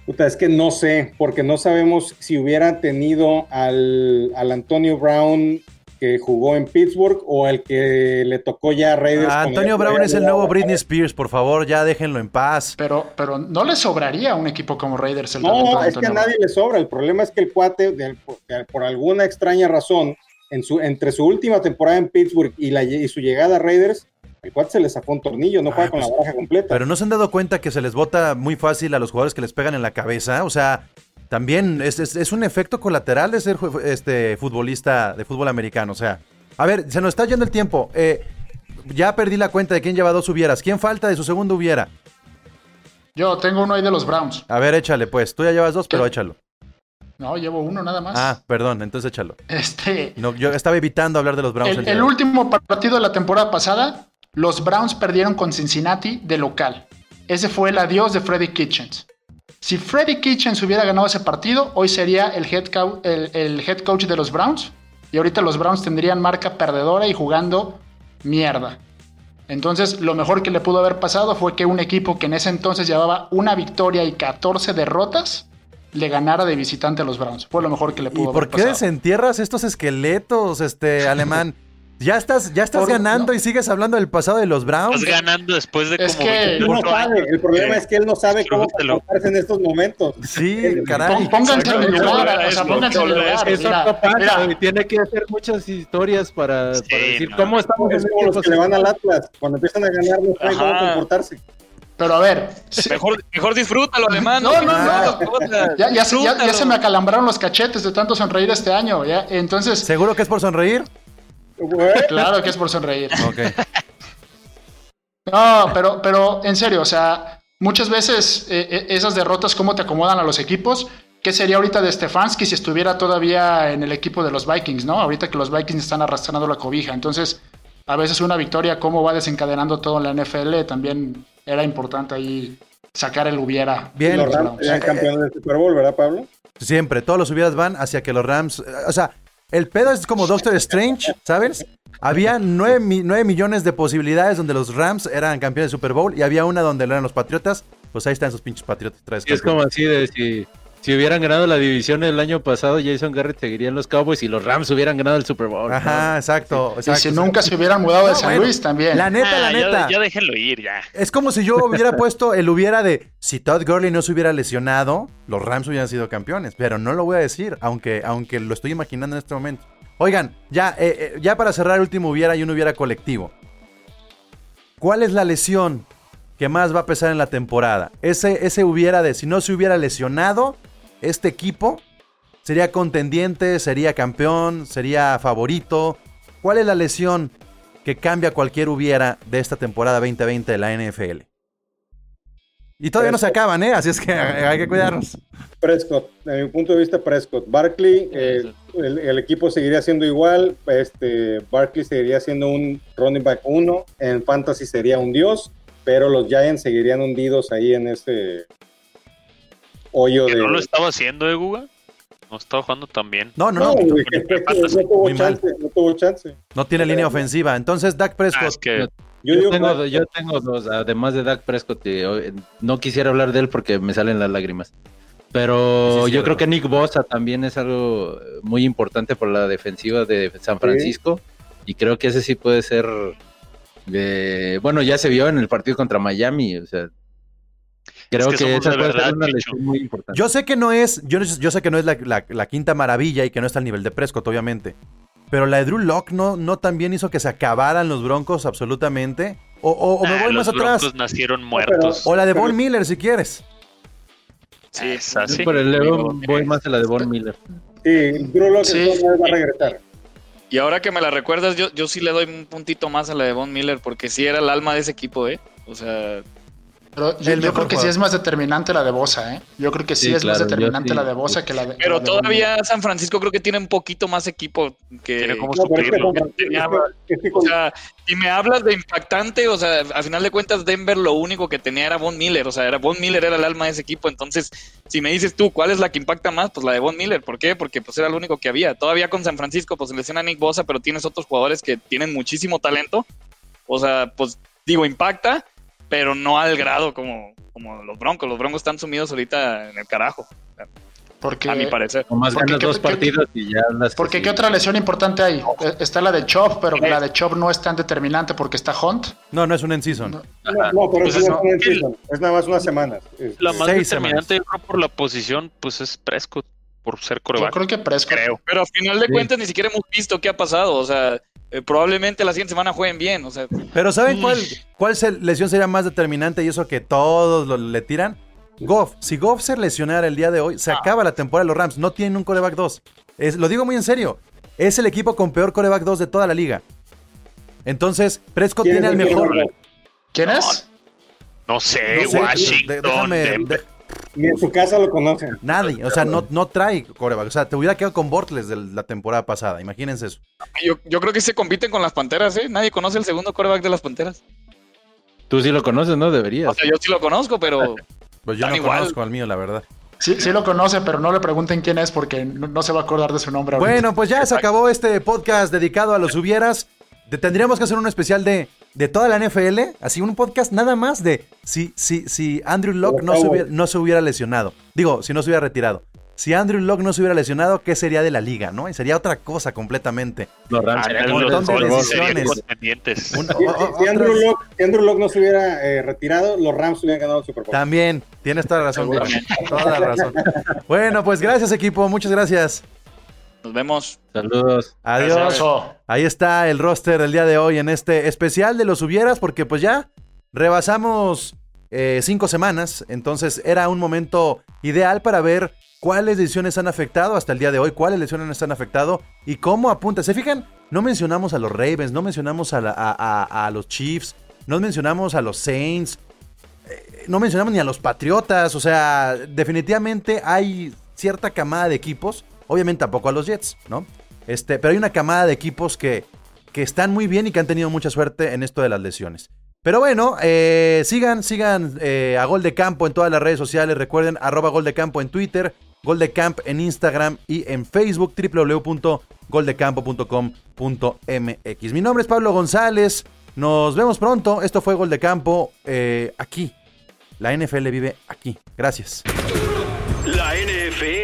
Puta, es que no sé, porque no sabemos si hubiera tenido al, al Antonio Brown que jugó en Pittsburgh o el que le tocó ya a Raiders. Ah, Antonio Brown es el nuevo Britney Spears, por favor, ya déjenlo en paz. Pero, pero no le sobraría a un equipo como Raiders el No, es que a nadie le sobra. El problema es que el cuate, de- por alguna extraña razón, en su, entre su última temporada en Pittsburgh y, la, y su llegada a Raiders, el cuate se le zafó un tornillo, no juega Ah, con pues, la baraja completa. Pero no se han dado cuenta que se les bota muy fácil a los jugadores que les pegan en la cabeza. O sea, también es, es- es un efecto colateral de ser este futbolista de fútbol americano. O sea, a ver, se nos está yendo el tiempo. Eh, ya perdí la cuenta de quién lleva dos hubieras. ¿Quién falta de su segundo hubiera? Yo tengo uno ahí de los Browns. A ver, échale, pues. Tú ya llevas dos, pero échalo. No, llevo uno nada más. Ah, perdón, entonces échalo. Este, No, yo estaba evitando hablar de los Browns. el, el último partido de la temporada pasada, los Browns perdieron con Cincinnati de local. Ese fue el adiós de Freddy Kitchens. Si Freddy Kitchens hubiera ganado ese partido, hoy sería el head, el, el head coach de los Browns. Y ahorita los Browns tendrían marca perdedora y jugando mierda. Entonces, lo mejor que le pudo haber pasado fue que un equipo que en ese entonces llevaba una victoria y 14 derrotas le ganara de visitante a los Browns. Fue lo mejor que le ¿Y pudo por haber qué pasado. desentierras estos esqueletos, este alemán? Ya estás, ya estás Por- ganando no. y sigues hablando del pasado de los Browns. Estás ganando después de Es como que- Él no 24 sabe, el problema es que él no sabe cómo comportarse en estos momentos. Sí, caray. Pónganse en lugar, eso, no pasa. Tiene que hacer muchas historias para, Sí, para decir no. cómo estamos Es como los que le van al Atlas. Cuando empiezan a ganar, no saben cómo Ajá. comportarse. Pero a ver, Mejor, mejor disfrútalo, alemán. No, no, no. puta, ya, ya, se- ya- ya disfrútalo. se me acalambraron los cachetes de tanto sonreír este año. ¿ya? Entonces, ¿Seguro que es por sonreír? Claro que es por sonreír. No, pero, pero en serio, o sea, muchas veces eh, eh, esas derrotas, ¿cómo te acomodan a los equipos? ¿Qué sería ahorita de Stefanski si estuviera todavía en el equipo de los Vikings, no? Ahorita que los Vikings están arrastrando la cobija. Entonces, a veces una victoria, cómo va desencadenando todo en la NFL, también era importante ahí sacar el hubiera. Bien. los Rams eran campeones del Super Bowl, ¿verdad, Pablo? Siempre, todos los hubieras van hacia que los Rams. eh, O sea, el pedo es como Doctor Strange, ¿sabes? Había 9, millones de posibilidades donde los Rams eran campeones de Super Bowl y había una donde lo eran los Patriotas. Pues ahí están esos pinches Patriotas. Y es como así de si, si hubieran ganado la división el año pasado, Jason Garrett seguiría en los Cowboys y los Rams hubieran ganado el Super Bowl. Ajá, exacto. Y exacto si nunca se hubieran mudado de No, San bueno, Luis también. La neta, la Ah, ya- neta. Ya, déjenlo ir, ya. Es como si yo hubiera puesto el hubiera de si Todd Gurley no se hubiera lesionado, los Rams hubieran sido campeones. Pero no lo voy a decir, aunque, aunque lo estoy imaginando en este momento. Oigan, ya, eh, eh, ya para cerrar el último hubiera y un hubiera colectivo. ¿Cuál es la lesión que más va a pesar en la temporada? Ese, ese hubiera de si no se hubiera lesionado, este equipo sería contendiente, sería campeón, sería favorito. ¿Cuál es la lesión que cambia cualquier hubiera de esta temporada 2020 de la NFL? Y todavía no se acaban, ¿eh? Así es que hay que cuidarnos. Prescott, desde mi punto de vista, Prescott. Barkley, eh, el, el equipo seguiría siendo igual. Este, Barkley seguiría siendo un running back 1. En fantasy sería un dios. Pero los Giants seguirían hundidos ahí en ese hoyo de. no lo estaba haciendo, ¿eh, Guga? No estaba jugando tan bien. No, no, No, no. güey, que- que- que no tuvo mal. chance, no tuvo chance. No tiene línea ofensiva. Entonces, Dak Ah, Prescott. es que Yo, tengo, yo tengo dos, además de Dak Prescott, eh, no quisiera hablar de él porque me salen las lágrimas. Pero Sí, sí, yo creo que Nick Bosa también es algo muy importante por la defensiva de San Francisco. Y creo que ese sí puede ser. de- bueno, ya se vio en el partido contra Miami. O sea, creo que esa de puede verdad, ser una lesión muy importante. Yo sé que no es. Yo, yo sé que no es la, la- la quinta maravilla y que no está al nivel de Prescott, obviamente. Pero la de Drew Lock no, no también hizo que se acabaran los broncos absolutamente. O, o- o me ah, voy los más atrás. Broncos nacieron muertos. O la de Pero- Von Miller, si quieres. Sí, es así. Yo por el León voy más a la de Von Miller. Sí, Drew Lock Sí. va a regresar. Y ahora que me la recuerdas, yo, yo sí le doy un puntito más a la de Von Miller, porque sí era el alma de ese equipo, ¿eh? O sea, Pero yo, El yo mejor creo que sí es más determinante la de Bosa, ¿eh? Yo creo que sí, Sí, es claro, más determinante sí. la de Bosa que la de. pero la de Von todavía San Francisco creo que tiene un poquito más equipo que... Tiene como No, es que suplirlo. con- Tenía- es que O sea, si me hablas de impactante, o sea, a final de cuentas Denver lo único que tenía era Von Miller, o sea, era Von Miller era el alma de ese equipo, entonces si me dices tú cuál es la que impacta más, pues la de Von Miller, ¿por qué? Porque pues era lo único que había. Todavía con San Francisco pues se lesiona Nick Bosa, pero tienes otros jugadores que tienen muchísimo talento. O sea, pues digo, impacta, pero no al grado como, como los Broncos. Los Broncos están sumidos ahorita en el carajo. Porque, a mi parecer. Nomás Porque ganas qué- dos qué- partidos y ya las porque ¿qué otra lesión importante hay? Eh, Está la de Chop, pero Eh. la de Chop no es tan determinante porque está Hunt. No, no es un en season. No, no, pero Pues es- no es, season, es nada más unas semanas. Este, La más Seis determinante, yo creo, por la posición, pues es Prescott, por ser Yo coreback. creo que Prescott. Creo. Pero a final de Sí. cuentas ni siquiera hemos visto qué ha pasado. O sea, eh, probablemente la siguiente semana jueguen bien. O sea, Pero ¿saben cuál, cuál se- lesión sería más determinante y eso que todos lo- le tiran? Goff. Si Goff se lesionara el día de hoy, se acaba la temporada de los Rams. No tienen un coreback 2. Es, lo digo muy en serio. Es el equipo con peor coreback 2 de toda la liga. Entonces, Prescott ¿quién tiene el mejor. ¿Quién es? No sé, No sé, Washington. déjame. De- Ni en su casa lo conocen. nadie. O sea, no, no trae coreback. O sea, te hubiera quedado con Bortles de la temporada pasada. Imagínense eso. yo, yo creo que se compiten con las panteras, ¿eh? Nadie conoce el segundo coreback de las panteras. Tú sí lo conoces, ¿no? Deberías. O sea, yo sí lo conozco, pero Pues yo no igual. conozco al mío, la verdad. Sí, sí lo conoce, pero no le pregunten quién es porque no, no se va a acordar de su nombre. ahorita. Bueno, pues ya se acabó este podcast dedicado a los hubieras. Tendríamos que hacer un especial de, de toda la NFL, así un podcast nada más de si, si, si Andrew Locke no se, hubiera, no se hubiera lesionado. Digo, si no se hubiera retirado. Si Andrew Locke no se hubiera lesionado, ¿qué sería de la liga, no? Y sería otra cosa completamente. Los Rams Ah, serían un montón de decisiones. Si, Andrew Locke, si Andrew Locke no se hubiera eh, retirado, los Rams hubieran ganado el Super Bowl. También, tienes toda la razón. Toda la razón. Bueno, pues gracias equipo, muchas gracias. Nos vemos. Saludos. Adiós. Ahí está el roster del día de hoy en este especial de los hubieras, porque pues ya rebasamos eh, cinco semanas, entonces era un momento ideal para ver cuáles decisiones han afectado hasta el día de hoy, cuáles lesiones han afectado y cómo apunta. ¿Se fijan? No mencionamos a los Ravens, no mencionamos a, la- a- a- a los Chiefs, no mencionamos a los Saints, eh, no mencionamos ni a los Patriotas, o sea, definitivamente hay cierta camada de equipos, obviamente tampoco a los Jets, ¿no? Este, pero hay una camada de equipos que, que están muy bien y que han tenido mucha suerte en esto de las lesiones. Pero bueno, eh, sigan, sigan eh, a Gol de Campo en todas las redes sociales. Recuerden, arroba Gol de Campo en Twitter, Gol de Camp en Instagram y en Facebook, www.goldecampo.com.mx. Mi nombre es Pablo González. Nos vemos pronto. Esto fue Gol de Campo eh, aquí. La NFL vive aquí. Gracias. La NFL.